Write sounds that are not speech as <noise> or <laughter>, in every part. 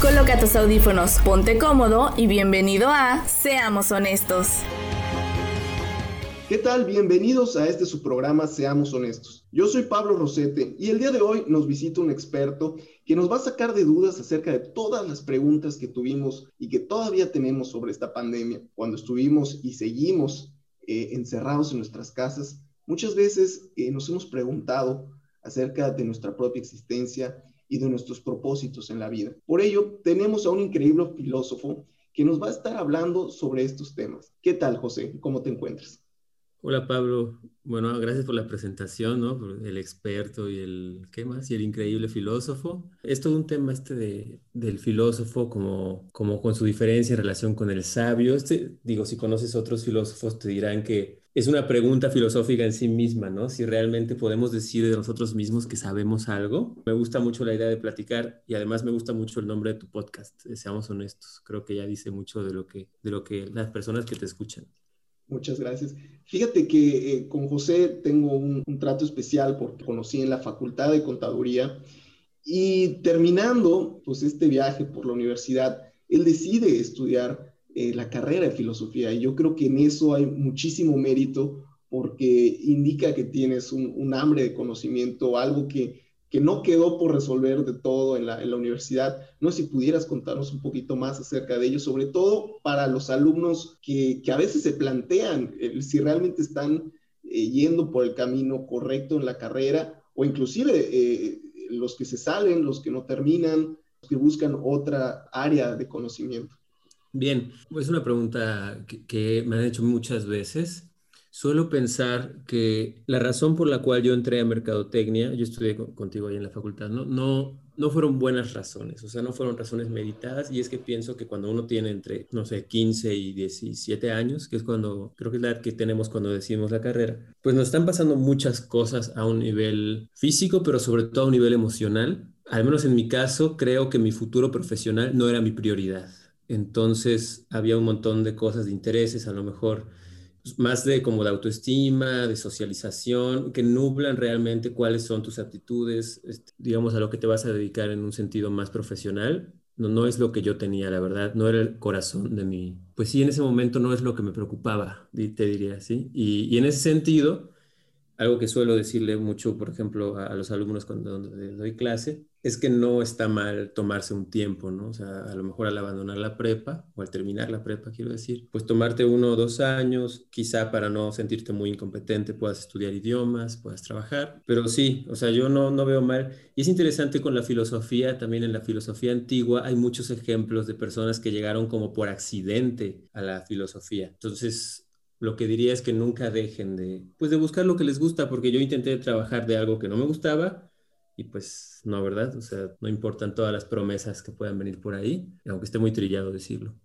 Coloca tus audífonos, ponte cómodo y bienvenido a Seamos Honestos. ¿Qué tal? Bienvenidos a este su programa Seamos Honestos. Yo soy Pablo Rosete y el día de hoy nos visita un experto que nos va a sacar de dudas acerca de todas las preguntas que tuvimos y que todavía tenemos sobre esta pandemia. Cuando estuvimos y seguimos eh, encerrados en nuestras casas, muchas veces eh, nos hemos preguntado acerca de nuestra propia existencia y de nuestros propósitos en la vida. Por ello, tenemos a un increíble filósofo que nos va a estar hablando sobre estos temas. ¿Qué tal, José? ¿Cómo te encuentras? Hola Pablo, bueno, gracias por la presentación, ¿no? El experto y el, ¿qué más? Y el increíble filósofo. Es todo un tema este de, del filósofo como, como con su diferencia en relación con el sabio. Este, digo, si conoces otros filósofos te dirán que es una pregunta filosófica en sí misma, ¿no? Si realmente podemos decir de nosotros mismos que sabemos algo. Me gusta mucho la idea de platicar y además me gusta mucho el nombre de tu podcast, Seamos Honestos. Creo que ya dice mucho de lo que, de lo que las personas que te escuchan. Muchas gracias. Fíjate que eh, con José tengo un, trato especial porque conocí en la Facultad de Contaduría y terminando pues este viaje por la universidad, él decide estudiar eh, la carrera de filosofía y yo creo que en eso hay muchísimo mérito porque indica que tienes un, hambre de conocimiento, algo que que no quedó por resolver de todo en la, universidad. No sé si pudieras contarnos un poquito más acerca de ello, sobre todo para los alumnos que, a veces se plantean si realmente están eh, yendo por el camino correcto en la carrera o inclusive eh, los que se salen, los que no terminan, los que buscan otra área de conocimiento. Bien, es una pregunta que me han hecho muchas veces Suelo pensar que la razón por la cual yo entré a mercadotecnia, yo estudié contigo ahí en la facultad, no, no, no fueron buenas razones, o sea, no fueron razones meditadas y es que pienso que cuando uno tiene entre, no sé, 15 y 17 años, que es cuando, creo que es la edad que tenemos cuando decidimos la carrera, pues nos están pasando muchas cosas a un nivel físico, pero sobre todo a un nivel emocional. Al menos en mi caso, creo que mi futuro profesional no era mi prioridad. Entonces había un montón de cosas, de intereses, a lo mejor más de como de autoestima, de socialización, que nublan realmente cuáles son tus aptitudes, este, digamos, a lo que te vas a dedicar en un sentido más profesional. No, no es lo que yo tenía, la verdad, no era el corazón de mi... Pues sí, en ese momento no es lo que me preocupaba, te diría, ¿sí? Y, y en ese sentido, algo que suelo decirle mucho, por ejemplo, a, los alumnos cuando doy clase, es que no está mal tomarse un tiempo, ¿no? O sea, a lo mejor al abandonar la prepa o al terminar la prepa, quiero decir, pues tomarte uno o dos años, quizá para no sentirte muy incompetente, puedas estudiar idiomas, puedas trabajar, pero sí, o sea, yo no, no veo mal. Y es interesante con la filosofía, también en la filosofía antigua hay muchos ejemplos de personas que llegaron como por accidente a la filosofía. Entonces, lo que diría es que nunca dejen de, pues de buscar lo que les gusta, porque yo intenté trabajar de algo que no me gustaba y pues no, ¿verdad? O sea, no importan todas las promesas que puedan venir por ahí, aunque esté muy trillado decirlo.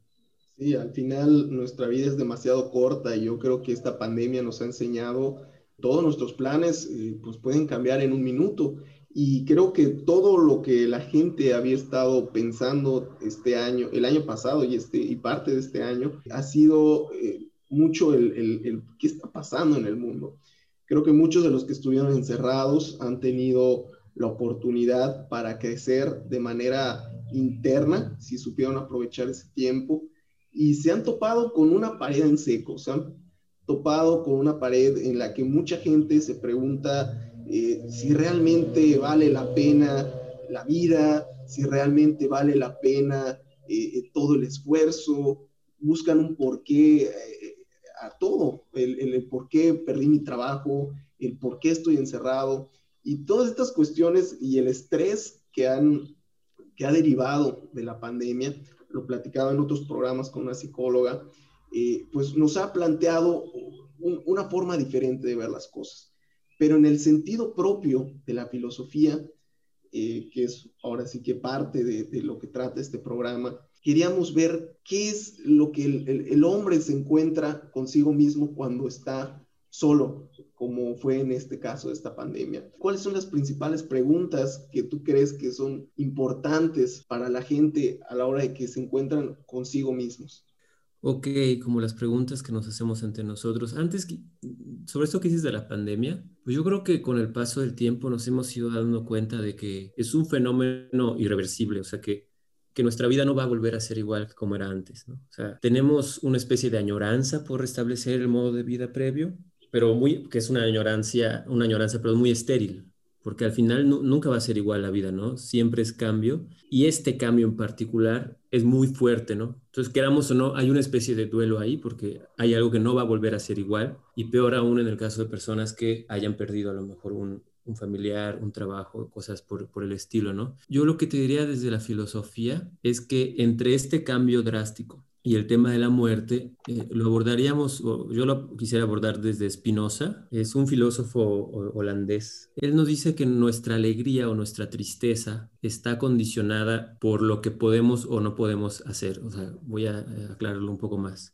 Sí, al final nuestra vida es demasiado corta y yo creo que esta pandemia nos ha enseñado todos nuestros planes, eh, pues pueden cambiar en un minuto. Y creo que todo lo que la gente había estado pensando este año, el año pasado y, este, y parte de este año, ha sido eh, mucho el, el, qué está pasando en el mundo. Creo que muchos de los que estuvieron encerrados han tenido la oportunidad para crecer de manera interna, si supieron aprovechar ese tiempo, y se han topado con una pared en seco, se han topado con una pared en la que mucha gente se pregunta eh, si realmente vale la pena la vida, si realmente vale la pena eh, todo el esfuerzo, buscan un porqué eh, a todo, el, el, por qué perdí mi trabajo, el por qué estoy encerrado y todas estas cuestiones y el estrés que, han, que ha derivado de la pandemia, lo platicaba en otros programas con una psicóloga, eh, pues nos ha planteado una forma diferente de ver las cosas. Pero en el sentido propio de la filosofía, eh, que es ahora sí que parte de, de, lo que trata este programa, queríamos ver qué es lo que el, el, hombre se encuentra consigo mismo cuando está solo, como fue en este caso de esta pandemia. ¿Cuáles son las principales preguntas que tú crees que son importantes para la gente a la hora de que se encuentran consigo mismos? Ok, como las preguntas que nos hacemos entre nosotros. Antes, sobre esto que dices de la pandemia, pues yo creo que con el paso del tiempo nos hemos ido dando cuenta de que es un fenómeno irreversible, o sea que que nuestra vida no va a volver a ser igual como era antes. O sea, tenemos una especie de añoranza por restablecer el modo de vida previo, pero muy, que es una añorancia, una añoranza, pero muy estéril, porque al final nunca va a ser igual la vida, ¿no? Siempre es cambio y este cambio en particular es muy fuerte, ¿no? Entonces, queramos o no, hay una especie de duelo ahí porque hay algo que no va a volver a ser igual y peor aún en el caso de personas que hayan perdido a lo mejor un, un familiar, un trabajo, cosas por, por, el estilo, ¿no? Yo lo que te diría desde la filosofía es que entre este cambio drástico y el tema de la muerte eh, lo abordaríamos, yo lo quisiera abordar desde Spinoza, es un filósofo holandés. Él nos dice que nuestra alegría o nuestra tristeza está condicionada por lo que podemos o no podemos hacer. Voy a eh, aclararlo un poco más.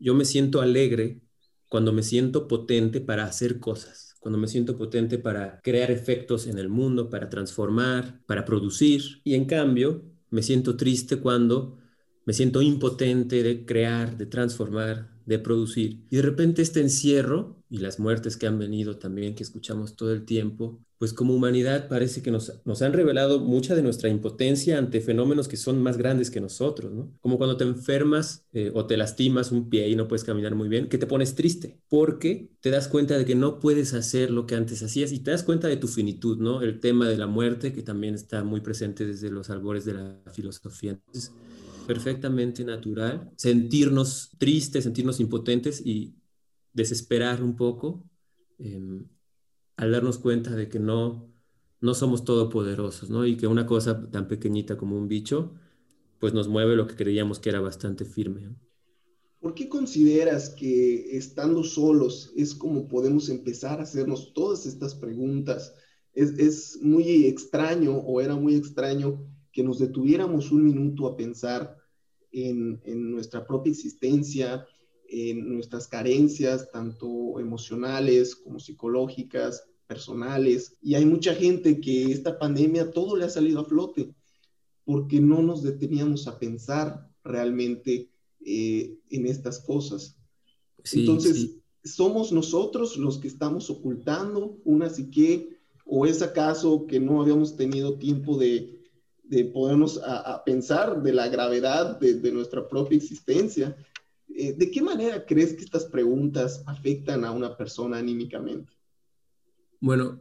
Yo me siento alegre cuando me siento potente para hacer cosas, cuando me siento potente para crear efectos en el mundo, para transformar, para producir. Y en cambio, me siento triste cuando me siento impotente de crear, de transformar, de producir. Y de repente este encierro y las muertes que han venido también, que escuchamos todo el tiempo, pues como humanidad parece que nos, nos han revelado mucha de nuestra impotencia ante fenómenos que son más grandes que nosotros, ¿no? Como cuando te enfermas eh, o te lastimas un pie y no puedes caminar muy bien, que te pones triste, porque te das cuenta de que no puedes hacer lo que antes hacías y te das cuenta de tu finitud, ¿no? El tema de la muerte, que también está muy presente desde los albores de la filosofía. Entonces, perfectamente natural sentirnos tristes, sentirnos impotentes y desesperar un poco em, al darnos cuenta de que no, no somos todopoderosos, ¿no? Y que una cosa tan pequeñita como un bicho, pues nos mueve lo que creíamos que era bastante firme. ¿Por qué consideras que estando solos es como podemos empezar a hacernos todas estas preguntas? Es, es muy extraño o era muy extraño que nos detuviéramos un minuto a pensar en, nuestra propia existencia, en nuestras carencias, tanto emocionales como psicológicas, personales. Y hay mucha gente que esta pandemia todo le ha salido a flote porque no nos deteníamos a pensar realmente eh, en estas cosas. Entonces, somos nosotros los que estamos ocultando una psique o es acaso que no habíamos tenido tiempo de, de podernos a, pensar de la gravedad de, nuestra propia existencia. Eh, ¿De qué manera crees que estas preguntas afectan a una persona anímicamente? Bueno,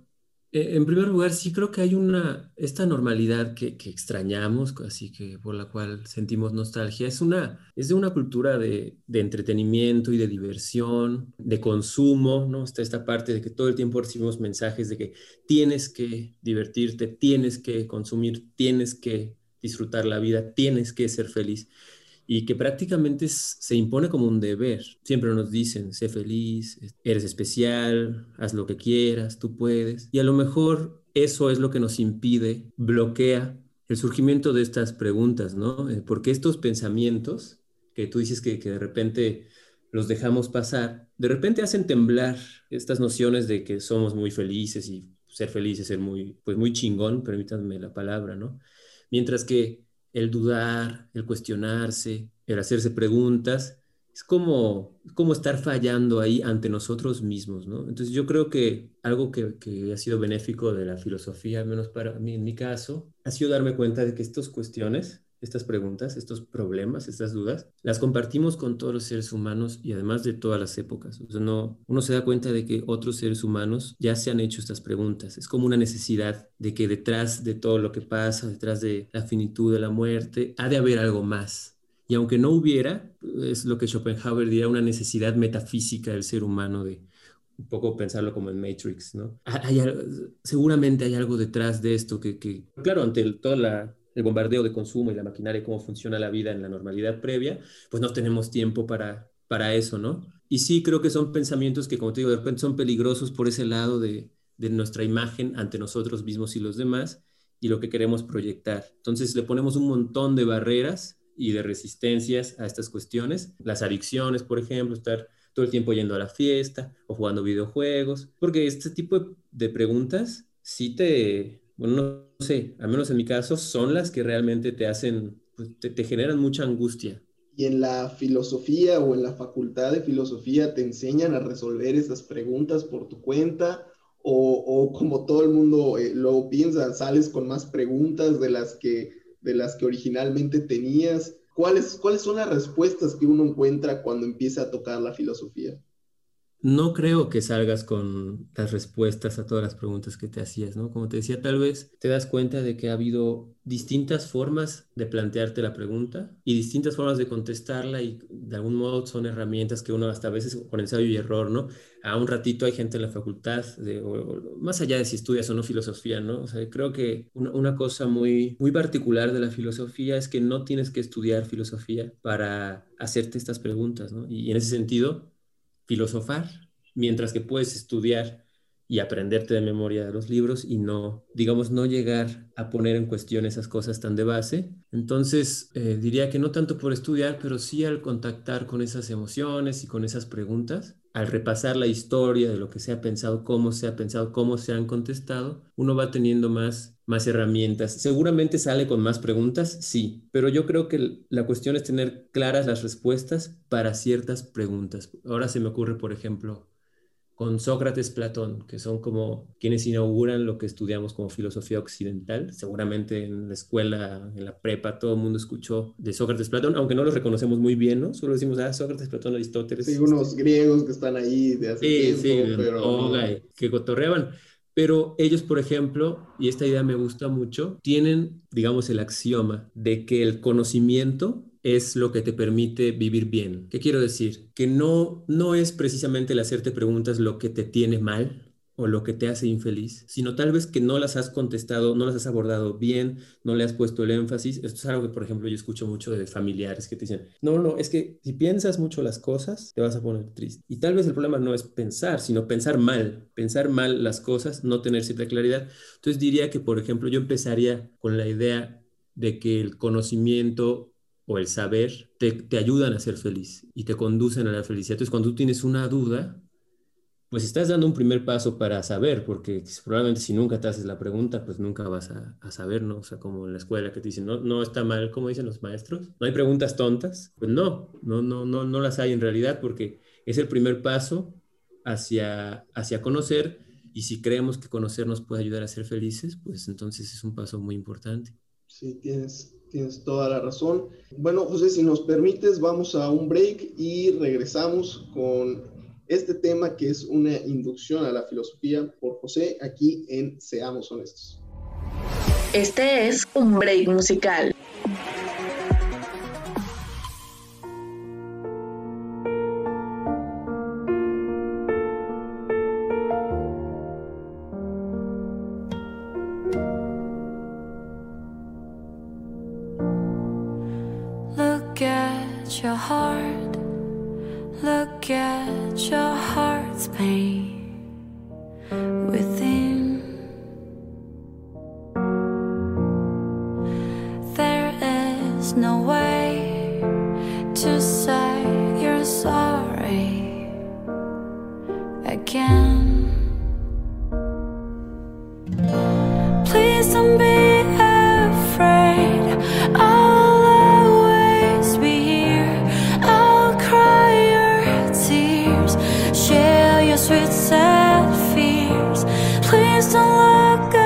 eh, en primer lugar, sí creo que hay una, esta normalidad que, extrañamos, así que por la cual sentimos nostalgia, es, una, es de una cultura de, entretenimiento y de diversión, de consumo, ¿no? Está esta parte de que todo el tiempo recibimos mensajes de que tienes que divertirte, tienes que consumir, tienes que disfrutar la vida, tienes que ser feliz y que prácticamente se impone como un deber. Siempre nos dicen, sé feliz, eres especial, haz lo que quieras, tú puedes. Y a lo mejor eso es lo que nos impide, bloquea el surgimiento de estas preguntas, ¿no? Eh, porque estos pensamientos que tú dices que, de repente los dejamos pasar, de repente hacen temblar estas nociones de que somos muy felices y ser feliz es ser muy, pues muy chingón, permítanme la palabra, ¿no? Mientras que el dudar, el cuestionarse, el hacerse preguntas, es como, como estar fallando ahí ante nosotros mismos, ¿no? Entonces yo creo que algo que, que, ha sido benéfico de la filosofía, al menos para mí en mi caso, ha sido darme cuenta de que estas cuestiones estas preguntas, estos problemas, estas dudas, las compartimos con todos los seres humanos y además de todas las épocas. No, uno se da cuenta de que otros seres humanos ya se han hecho estas preguntas. Es como una necesidad de que detrás de todo lo que pasa, detrás de la finitud de la muerte, ha de haber algo más. Y aunque no hubiera, es lo que Schopenhauer diría, una necesidad metafísica del ser humano de, un poco pensarlo como en Matrix, ¿no? Hay, seguramente hay algo detrás de esto que, que claro, ante toda la el bombardeo de consumo y la maquinaria cómo funciona la vida en la normalidad previa, pues no tenemos tiempo para, para eso, ¿no? Y sí creo que son pensamientos que, como te digo, de repente son peligrosos por ese lado de, de nuestra imagen ante nosotros mismos y los demás y lo que queremos proyectar. Entonces le ponemos un montón de barreras y de resistencias a estas cuestiones. Las adicciones, por ejemplo, estar todo el tiempo yendo a la fiesta o jugando videojuegos, porque este tipo de preguntas sí te, bueno, no sé, al menos en mi caso, son las que realmente te hacen, pues, te, generan mucha angustia. ¿Y en la filosofía o en la facultad de filosofía te enseñan a resolver esas preguntas por tu cuenta? O, como todo el mundo eh, lo piensa, sales con más preguntas de las que de las que originalmente tenías? ¿Cuáles, ¿Cuáles son las respuestas que uno encuentra cuando empieza a tocar la filosofía? No creo que salgas con las respuestas a todas las preguntas que te hacías, ¿no? Como te decía, tal vez te das cuenta de que ha habido distintas formas de plantearte la pregunta y distintas formas de contestarla y de algún modo son herramientas que uno hasta a veces con ensayo y error, ¿no? A un ratito hay gente en la facultad, de, más allá de si estudias o no filosofía, ¿no? O sea, creo que una, cosa muy, muy particular de la filosofía es que no tienes que estudiar filosofía para hacerte estas preguntas, ¿no? Y en ese sentido, filosofar, mientras que puedes estudiar y aprenderte de memoria de los libros y no, digamos, no llegar a poner en cuestión esas cosas tan de base. Entonces, eh, diría que no tanto por estudiar, pero sí al contactar con esas emociones y con esas preguntas, al repasar la historia de lo que se ha pensado, cómo se ha pensado, cómo se han contestado, uno va teniendo más, más herramientas. Seguramente sale con más preguntas, sí, pero yo creo que la cuestión es tener claras las respuestas para ciertas preguntas. Ahora se me ocurre, por ejemplo, con Sócrates, Platón, que son como quienes inauguran lo que estudiamos como filosofía occidental. Seguramente en la escuela, en la prepa, todo el mundo escuchó de Sócrates, Platón, aunque no los reconocemos muy bien, ¿no? Solo decimos, ah, Sócrates, Platón, Aristóteles. Sí, unos griegos que están ahí de hace sí, tiempo, sí, pero... que cotorreaban. Pero ellos, por ejemplo, y esta idea me gusta mucho, tienen, digamos, el axioma de que el conocimiento es lo que te permite vivir bien. ¿Qué quiero decir? Que no, no es precisamente el hacerte preguntas lo que te tiene mal o lo que te hace infeliz, sino tal vez que no las has contestado, no las has abordado bien, no le has puesto el énfasis. Esto es algo que, por ejemplo, yo escucho mucho de familiares que te dicen, no, no, es que si piensas mucho las cosas, te vas a poner triste. Y tal vez el problema no es pensar, sino pensar mal, pensar mal las cosas, no tener cierta claridad. Entonces diría que, por ejemplo, yo empezaría con la idea de que el conocimiento o el saber te, ayudan a ser feliz y te conducen a la felicidad. Entonces, cuando tú tienes una duda, pues estás dando un primer paso para saber, porque probablemente si nunca te haces la pregunta, pues nunca vas a, a saber, ¿no? O sea, como en la escuela que te dicen, no, no está mal, como dicen los maestros, no hay preguntas tontas. Pues no, no, no, no, no las hay en realidad, porque es el primer paso hacia, hacia conocer. Y si creemos que conocer nos puede ayudar a ser felices, pues entonces es un paso muy importante. Sí, tienes, tienes toda la razón. Bueno, José, si nos permites, vamos a un break y regresamos con este tema que es una inducción a la filosofía por José aquí en Seamos Honestos. Este es un break musical. look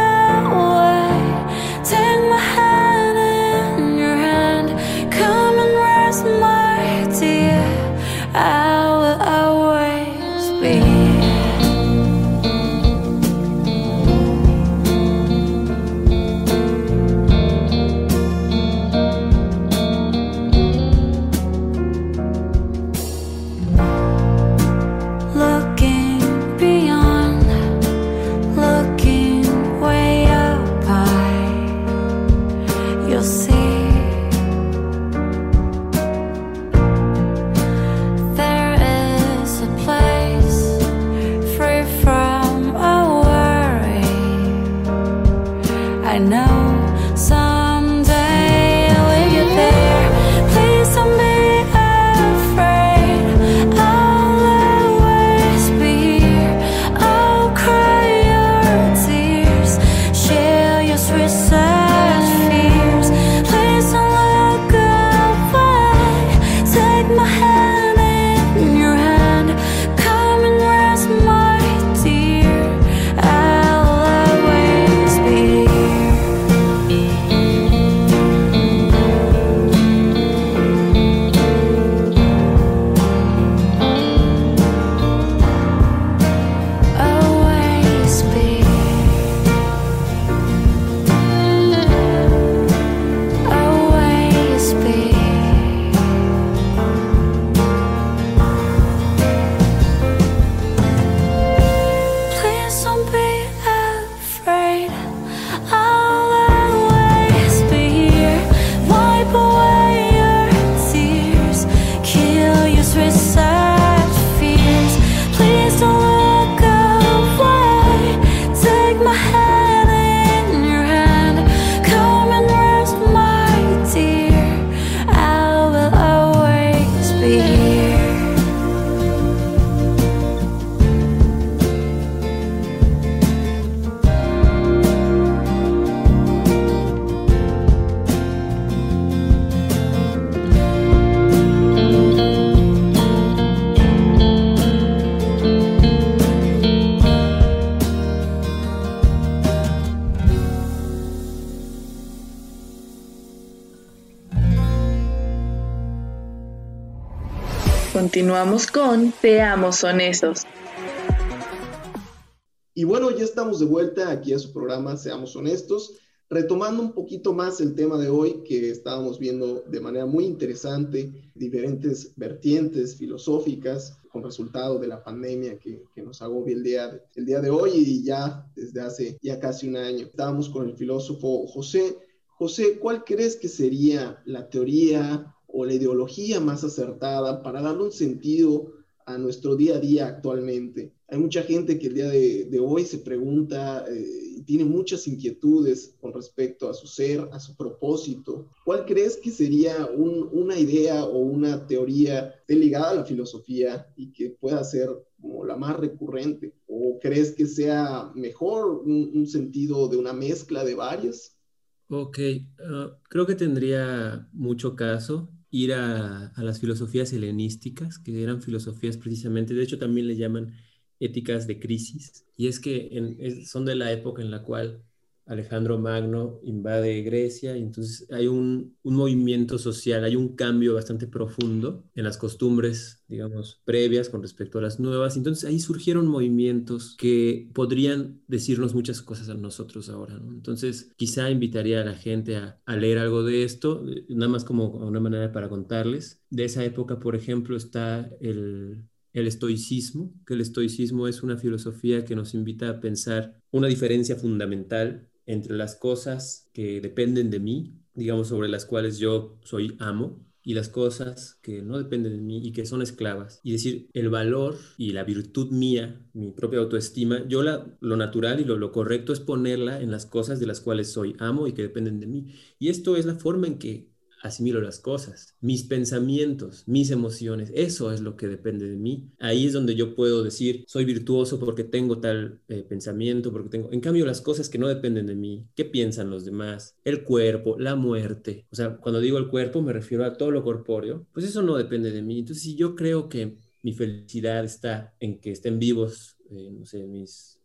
Continuamos con Seamos Honestos. Y bueno, ya estamos de vuelta aquí a su programa Seamos Honestos, retomando un poquito más el tema de hoy que estábamos viendo de manera muy interesante, diferentes vertientes filosóficas con resultado de la pandemia que, que nos agobia el día, el día de hoy y ya desde hace ya casi un año. Estábamos con el filósofo José. José, ¿cuál crees que sería la teoría o la ideología más acertada para darle un sentido a nuestro día a día actualmente. Hay mucha gente que el día de, hoy se pregunta eh, y tiene muchas inquietudes con respecto a su ser, a su propósito. ¿Cuál crees que sería una idea o una teoría ligada a la filosofía y que pueda ser como la más recurrente? ¿O crees que sea mejor un, sentido de una mezcla de varias? Ok, ah, creo que tendría mucho caso ir a, las filosofías helenísticas, que eran filosofías precisamente, de hecho también le llaman éticas de crisis, y es que son de la época en la cual Alejandro Magno invade Grecia y entonces hay un, movimiento social, hay un cambio bastante profundo en las costumbres, digamos, previas con respecto a las nuevas. Entonces ahí surgieron movimientos que podrían decirnos muchas cosas a nosotros ahora. Entonces quizá invitaría a la gente a, a, leer algo de esto, nada más como una manera para contarles. De esa época, por ejemplo, está el el estoicismo, que el estoicismo es una filosofía que nos invita a pensar una diferencia fundamental entre las cosas que dependen de mí, digamos, sobre las cuales yo soy amo, y las cosas que no dependen de mí y que son esclavas. Y decir, el valor y la virtud mía, mi propia autoestima, yo la, lo natural y lo, lo correcto es ponerla en las cosas de las cuales soy amo y que dependen de mí. Y esto es la forma en que asimilo las cosas, mis pensamientos, mis emociones, eso es lo que depende de mí. Ahí es donde yo puedo decir, soy virtuoso porque tengo tal eh, pensamiento, porque tengo... En cambio, las cosas que no dependen de mí, ¿qué piensan los demás? El cuerpo, la muerte. O sea, cuando digo el cuerpo me refiero a todo lo corpóreo, pues eso no depende de mí. Entonces, si yo creo que mi felicidad está en que estén vivos, eh, no sé, mis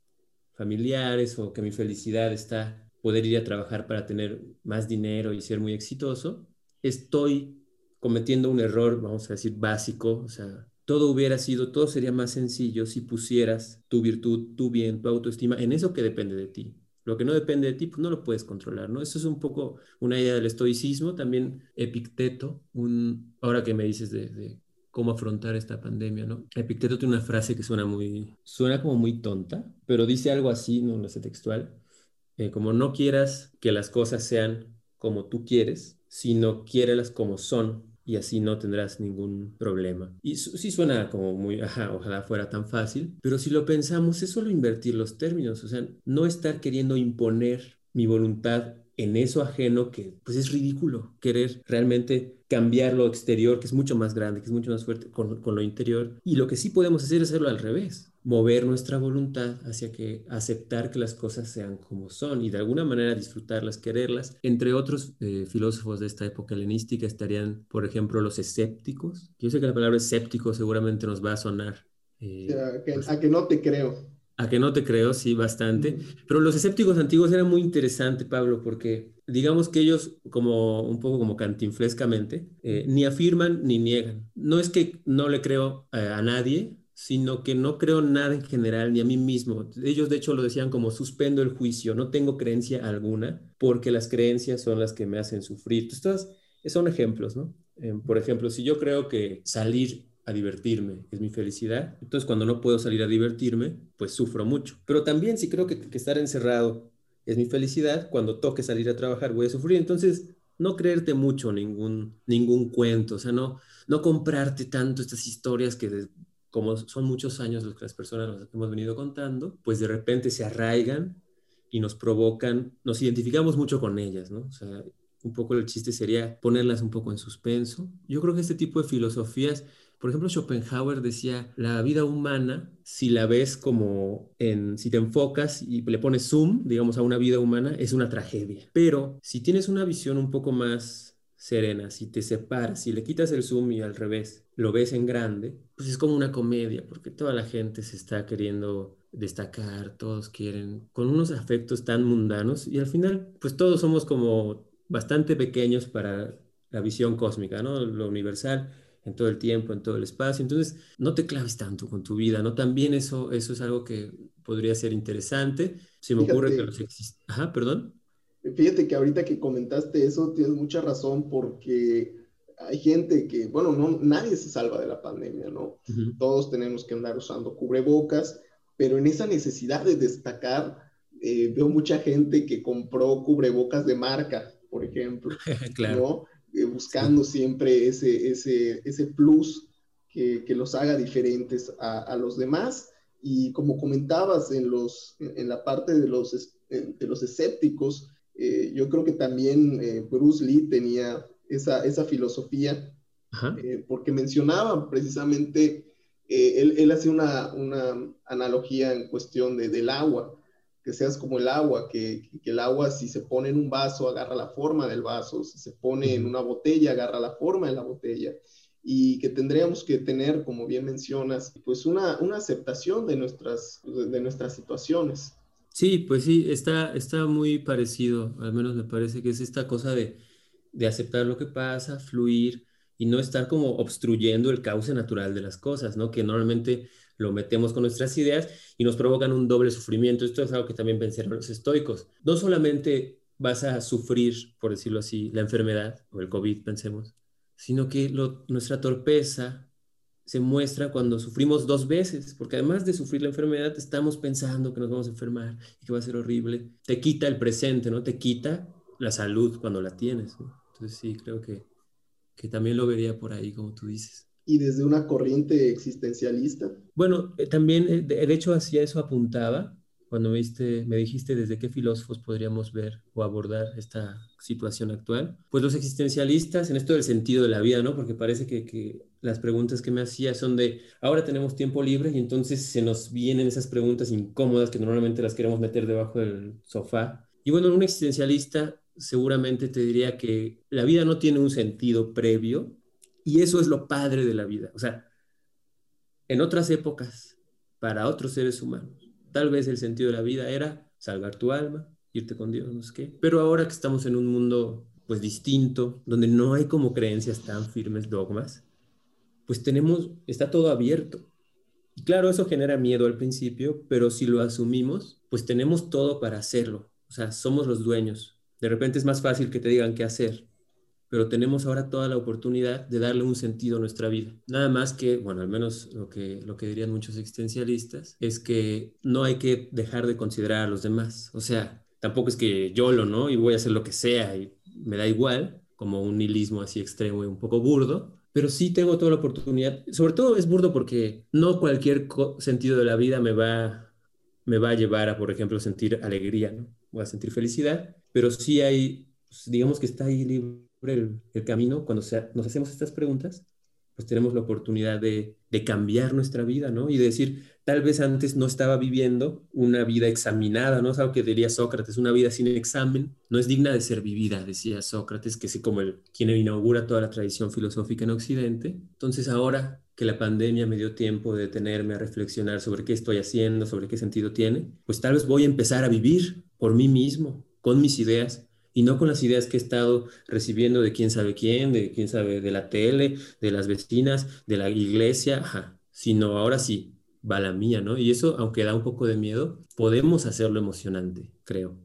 familiares o que mi felicidad está poder ir a trabajar para tener más dinero y ser muy exitoso, estoy cometiendo un error, vamos a decir, básico, o sea, todo hubiera sido, todo sería más sencillo si pusieras tu virtud, tu bien, tu autoestima en eso que depende de ti. Lo que no depende de ti, pues no lo puedes controlar, ¿no? Eso es un poco una idea del estoicismo, también Epicteto, ahora que me dices de, cómo afrontar esta pandemia, ¿no? Epicteto tiene una frase que suena muy, suena como muy tonta, pero dice algo así, no lo sé textual, eh, como no quieras que las cosas sean como tú quieres, sino quiérelas como son y así no tendrás ningún problema. Y sí suena como muy, <laughs> ajá, ojalá fuera tan fácil, pero si lo pensamos es solo invertir los términos, o sea, no estar queriendo imponer mi voluntad en eso ajeno que pues es ridículo querer realmente cambiar lo exterior que es mucho más grande, que es mucho más fuerte con, con lo interior y lo que sí podemos hacer es hacerlo al revés mover nuestra voluntad hacia que aceptar que las cosas sean como son y de alguna manera disfrutarlas, quererlas. Entre otros eh, filósofos de esta época helenística estarían, por ejemplo, los escépticos. Yo sé que la palabra escéptico seguramente nos va a sonar. Eh, pues a, que, no te creo. A que no te creo, sí, bastante. Pero los escépticos antiguos eran muy interesantes, Pablo, porque digamos que ellos, como un poco como cantinflescamente, eh, ni afirman ni niegan. No es que no le creo a nadie, sino que no creo nada en general ni a mí mismo. Ellos de hecho lo decían como suspendo el juicio, no tengo creencia alguna porque las creencias son las que me hacen sufrir. Estas son ejemplos, ¿no? Em, por ejemplo, si yo creo que salir a divertirme es mi felicidad, entonces cuando no puedo salir a divertirme, pues sufro mucho. Pero también si creo que, que estar encerrado es mi felicidad, cuando toque salir a trabajar voy a sufrir. Entonces, no creerte mucho ningún, ningún cuento, o sea, no, no comprarte tanto estas historias que como son muchos años los que las personas nos hemos venido contando, pues de repente se arraigan y nos provocan, nos identificamos mucho con ellas, ¿no? O sea, un poco el chiste sería ponerlas un poco en suspenso. Yo creo que este tipo de filosofías, por ejemplo, Schopenhauer decía, la vida humana, si la ves como en, si te enfocas y le pones zoom, digamos, a una vida humana, es una tragedia. Pero si tienes una visión un poco más serena, si te separas, si le quitas el zoom y al revés, lo ves en grande, pues es como una comedia, porque toda la gente se está queriendo destacar, todos quieren, con unos afectos tan mundanos y al final, pues todos somos como bastante pequeños para la visión cósmica, ¿no? Lo universal. en todo el tiempo, en todo el espacio. Entonces, no te claves tanto con tu vida, ¿no? También eso, eso es algo que podría ser interesante. Se me ocurre que los existe. Ajá, perdón. Fíjate que ahorita que comentaste eso, tienes mucha razón porque hay gente que, bueno, no, nadie se salva de la pandemia, ¿no? Todos tenemos que andar usando cubrebocas, pero en esa necesidad de destacar, eh, veo mucha gente que compró cubrebocas de marca, por ejemplo, <laughs> claro. ¿no? Eh, buscando siempre ese, ese, ese plus que, que, los haga diferentes a, a, los demás. Y como comentabas en, los, en la parte de los, de los escépticos, eh, yo creo que también Bruce Lee tenía esa, esa filosofía, eh, porque mencionaba precisamente, eh, él, él hace una, una, analogía en cuestión de, del agua, que seas como el agua, que, que, el agua si se pone en un vaso agarra la forma del vaso, si se pone en una botella agarra la forma de la botella, y que tendríamos que tener, como bien mencionas, pues una, una aceptación de nuestras, de nuestras situaciones. Sí, pues sí, está, está muy parecido, al menos me parece que es esta cosa de de aceptar lo que pasa, fluir y no estar como obstruyendo el cauce natural de las cosas, ¿no? Que normalmente lo metemos con nuestras ideas y nos provocan un doble sufrimiento. Esto es algo que también pensaron los estoicos. No solamente vas a sufrir, por decirlo así, la enfermedad o el COVID, pensemos, sino que nuestra torpeza se muestra cuando sufrimos dos veces, porque además de sufrir la enfermedad, estamos pensando que nos vamos a enfermar y que va a ser horrible. Te quita el presente, ¿no? Te quita la salud cuando la tienes. ¿no? Entonces sí, creo que, que también lo vería por ahí, como tú dices. ¿Y desde una corriente existencialista? Bueno, eh, también, eh, de, hecho, hacia eso apuntaba cuando me, me dijiste desde qué filósofos podríamos ver o abordar esta situación actual. Pues los existencialistas en esto del sentido de la vida, ¿no? Porque parece que, que las preguntas que me hacía son de, ahora tenemos tiempo libre y entonces se nos vienen esas preguntas incómodas que normalmente las queremos meter debajo del sofá. Y bueno, un existencialista seguramente te diría que la vida no tiene un sentido previo y eso es lo padre de la vida. O sea, en otras épocas, para otros seres humanos, tal vez el sentido de la vida era salvar tu alma, irte con Dios, no sé qué. Pero ahora que estamos en un mundo pues distinto, donde no hay como creencias tan firmes, dogmas, pues tenemos, está todo abierto. Y claro, eso genera miedo al principio, pero si lo asumimos, pues tenemos todo para hacerlo. O sea, somos los dueños. De repente es más fácil que te digan qué hacer, pero tenemos ahora toda la oportunidad de darle un sentido a nuestra vida. Nada más que, bueno, al menos lo que, lo que dirían muchos existencialistas, es que no hay que dejar de considerar a los demás. O sea, tampoco es que yo lo, ¿no? Y voy a hacer lo que sea y me da igual, como un nihilismo así extremo y un poco burdo, pero sí tengo toda la oportunidad. Sobre todo es burdo porque no cualquier sentido de la vida me va, me va a llevar a, por ejemplo, sentir alegría, ¿no? Voy a sentir felicidad, pero sí hay, pues, digamos que está ahí libre el, camino, cuando nos hacemos estas preguntas, pues tenemos la oportunidad de, cambiar nuestra vida, ¿no? Y de decir, tal vez antes no estaba viviendo una vida examinada, ¿no? Es algo que diría Sócrates, una vida sin examen no es digna de ser vivida, decía Sócrates, que es como el, quien inaugura toda la tradición filosófica en Occidente. Entonces ahora que la pandemia me dio tiempo de detenerme a reflexionar sobre qué estoy haciendo, sobre qué sentido tiene, pues tal vez voy a empezar a vivir por mí mismo, con mis ideas y no con las ideas que he estado recibiendo de quién sabe quién, de quién sabe de la tele, de las vecinas, de la iglesia, sino ahora sí, va la mía, ¿no? Y eso, aunque da un poco de miedo, podemos hacerlo emocionante, creo.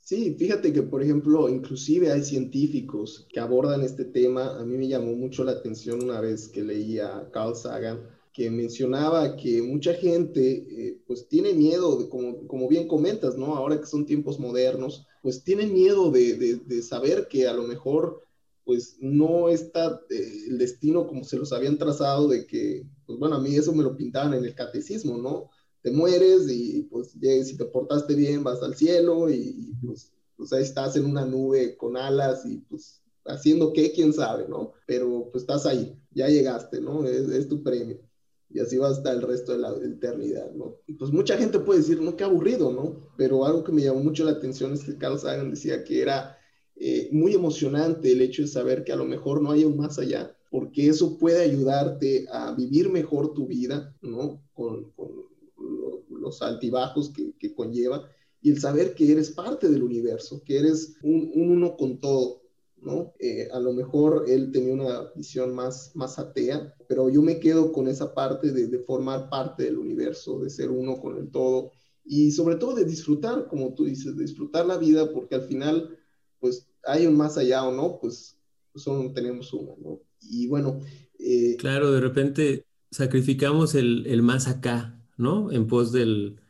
Sí, fíjate que, por ejemplo, inclusive hay científicos que abordan este tema. A mí me llamó mucho la atención una vez que leía a Carl Sagan, que mencionaba que mucha gente eh, pues tiene miedo, de, como, como, bien comentas, ¿no? Ahora que son tiempos modernos, pues tienen miedo de, de, saber que a lo mejor pues no está eh, el destino como se los habían trazado, de que, pues bueno, a mí eso me lo pintaban en el catecismo, ¿no? Te mueres y pues si te portaste bien vas al cielo y, pues, pues ahí estás en una nube con alas y pues haciendo qué, quién sabe, ¿no? Pero pues estás ahí, ya llegaste, ¿no? Es, es tu premio y así va hasta el resto de la eternidad, ¿no? Y pues mucha gente puede decir, no, qué aburrido, ¿no? Pero algo que me llamó mucho la atención es que Carl Sagan decía que era eh, muy emocionante el hecho de saber que a lo mejor no hay un más allá, porque eso puede ayudarte a vivir mejor tu vida, ¿no? Con, los altibajos que, conlleva y el saber que eres parte del universo, que eres un uno con todo, ¿no? Eh, a lo mejor él tenía una visión más, más atea, pero yo me quedo con esa parte de, de formar parte del universo, de ser uno con el todo y sobre todo de disfrutar, como tú dices, de disfrutar la vida, porque al final, pues hay un más allá o no, pues solo tenemos uno, ¿no? Y bueno. Eh, claro, de repente sacrificamos el, el, más acá, ¿no? En pos del,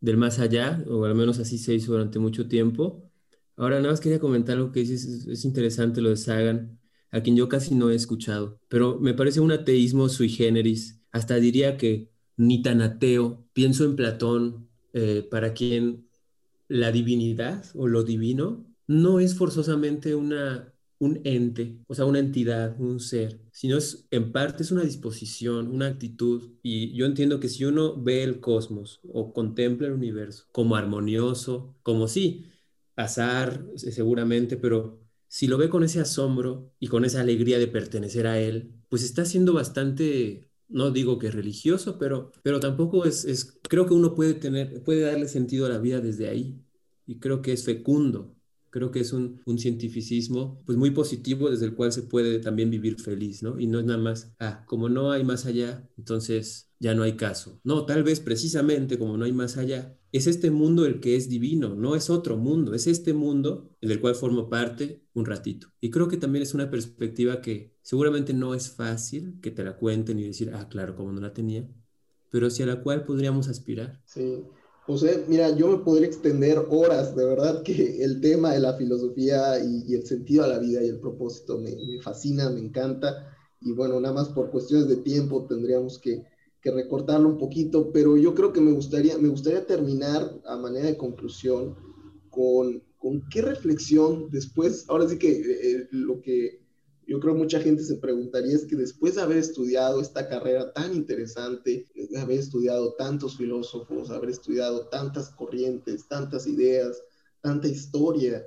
del más allá, o al menos así se hizo durante mucho tiempo. Ahora, nada más quería comentar lo que dices, es, interesante lo de Sagan, a quien yo casi no he escuchado, pero me parece un ateísmo sui generis, hasta diría que ni tan ateo. Pienso en Platón, eh, para quien la divinidad o lo divino no es forzosamente una, un ente, o sea, una entidad, un ser, sino es en parte es una disposición, una actitud. Y yo entiendo que si uno ve el cosmos o contempla el universo como armonioso, como sí, azar seguramente, pero si lo ve con ese asombro y con esa alegría de pertenecer a él, pues está siendo bastante, no digo que religioso, pero, pero tampoco es, es, creo que uno puede tener, puede darle sentido a la vida desde ahí y creo que es fecundo. Creo que es un, un cientificismo pues muy positivo desde el cual se puede también vivir feliz, ¿no? Y no es nada más, ah, como no hay más allá, entonces ya no hay caso. No, tal vez precisamente como no hay más allá, es este mundo el que es divino, no es otro mundo, es este mundo en el cual formo parte un ratito. Y creo que también es una perspectiva que seguramente no es fácil que te la cuenten y decir, ah, claro, como no la tenía, pero hacia la cual podríamos aspirar. Sí. José, mira, yo me podría extender horas, de verdad que el tema de la filosofía y, el sentido a la vida y el propósito me, fascina, me encanta. Y bueno, nada más por cuestiones de tiempo tendríamos que, que recortarlo un poquito, pero yo creo que me gustaría, me gustaría terminar a manera de conclusión con, con qué reflexión después, ahora sí que eh, eh, lo que yo creo mucha gente se preguntaría es que después de haber estudiado esta carrera tan interesante, de haber estudiado tantos filósofos, haber estudiado tantas corrientes, tantas ideas, tanta historia,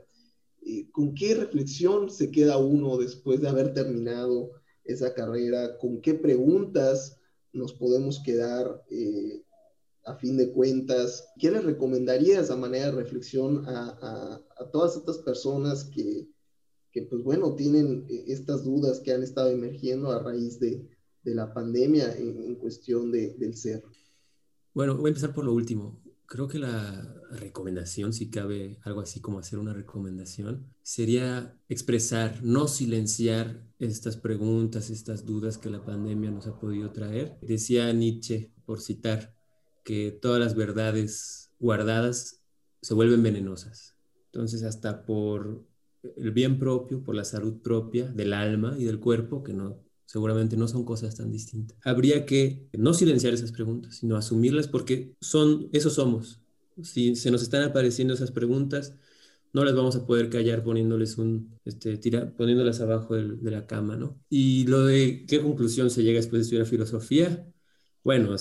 eh, ¿con qué reflexión se queda uno después de haber terminado esa carrera? ¿Con qué preguntas nos podemos quedar eh, a fin de cuentas. ¿Qué les recomendarías a manera de reflexión a, todas estas personas que, pues bueno, tienen eh, estas dudas que han estado emergiendo a raíz de, la pandemia en, cuestión del ser? Bueno, voy a empezar por lo último. Creo que la recomendación, si cabe algo así como hacer una recomendación, sería expresar, no silenciar estas preguntas, estas dudas que la pandemia nos ha podido traer. Decía Nietzsche, por citar, que todas las verdades guardadas se vuelven venenosas. Entonces, hasta por el bien propio, por la salud propia del alma y del cuerpo, que no seguramente no son cosas tan distintas. Habría que no silenciar esas preguntas, sino asumirlas porque son, eso somos. Si se nos están apareciendo esas preguntas, no las vamos a poder callar poniéndoles un, este, tira, poniéndolas abajo de, la cama, ¿no? Y lo de qué conclusión se llega después de estudiar filosofía, bueno,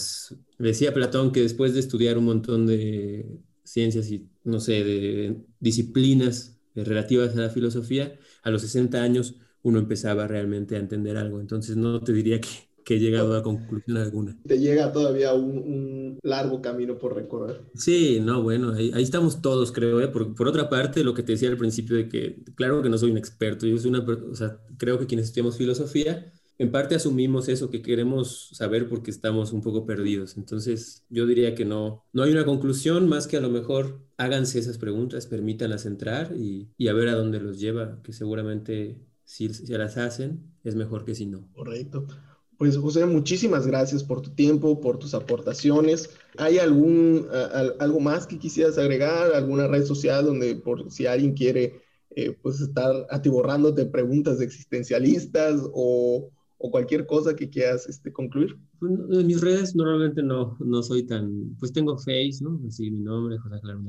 decía Platón que después de estudiar un montón de ciencias y, no sé, de disciplinas relativas a la filosofía, a los 60 años uno empezaba realmente a entender algo. Entonces no te diría que, que he llegado a conclusión alguna. Te llega todavía un, largo camino por recorrer. Sí, no, bueno, ahí, estamos todos, creo. ¿eh? Por, por, otra parte, lo que te decía al principio de que, claro que no soy un experto, yo soy una, o sea, creo que quienes estudiamos filosofía, en parte asumimos eso, que queremos saber porque estamos un poco perdidos. Entonces, yo diría que no, no hay una conclusión más que a lo mejor háganse esas preguntas, permítanlas entrar y, y a ver a dónde los lleva, que seguramente si se las hacen, es mejor que si no. Correcto. Pues José, muchísimas gracias por tu tiempo, por tus aportaciones. ¿Hay algún algo más que quisieras agregar? ¿Alguna red social donde por si alguien quiere eh, pues estar atiborrándote preguntas existencialistas o, o, cualquier cosa que quieras este, concluir? Pues, en mis redes normalmente no, no soy tan, pues tengo Face, ¿no? Así mi nombre, José Claro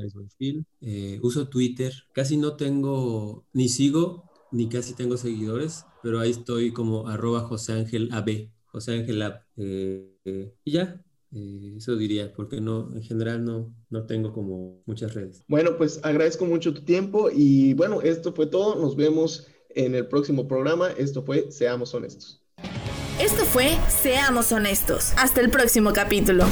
eh, uso Twitter, casi no tengo, ni sigo ni casi tengo seguidores, pero ahí estoy como arroba José Ángel AB, José Ángel AB. Eh, eh, y ya, eh, eso diría, porque no, en general no, no tengo como muchas redes. Bueno, pues agradezco mucho tu tiempo y bueno, esto fue todo. Nos vemos en el próximo programa. Esto fue Seamos Honestos. Esto fue Seamos Honestos. Hasta el próximo capítulo.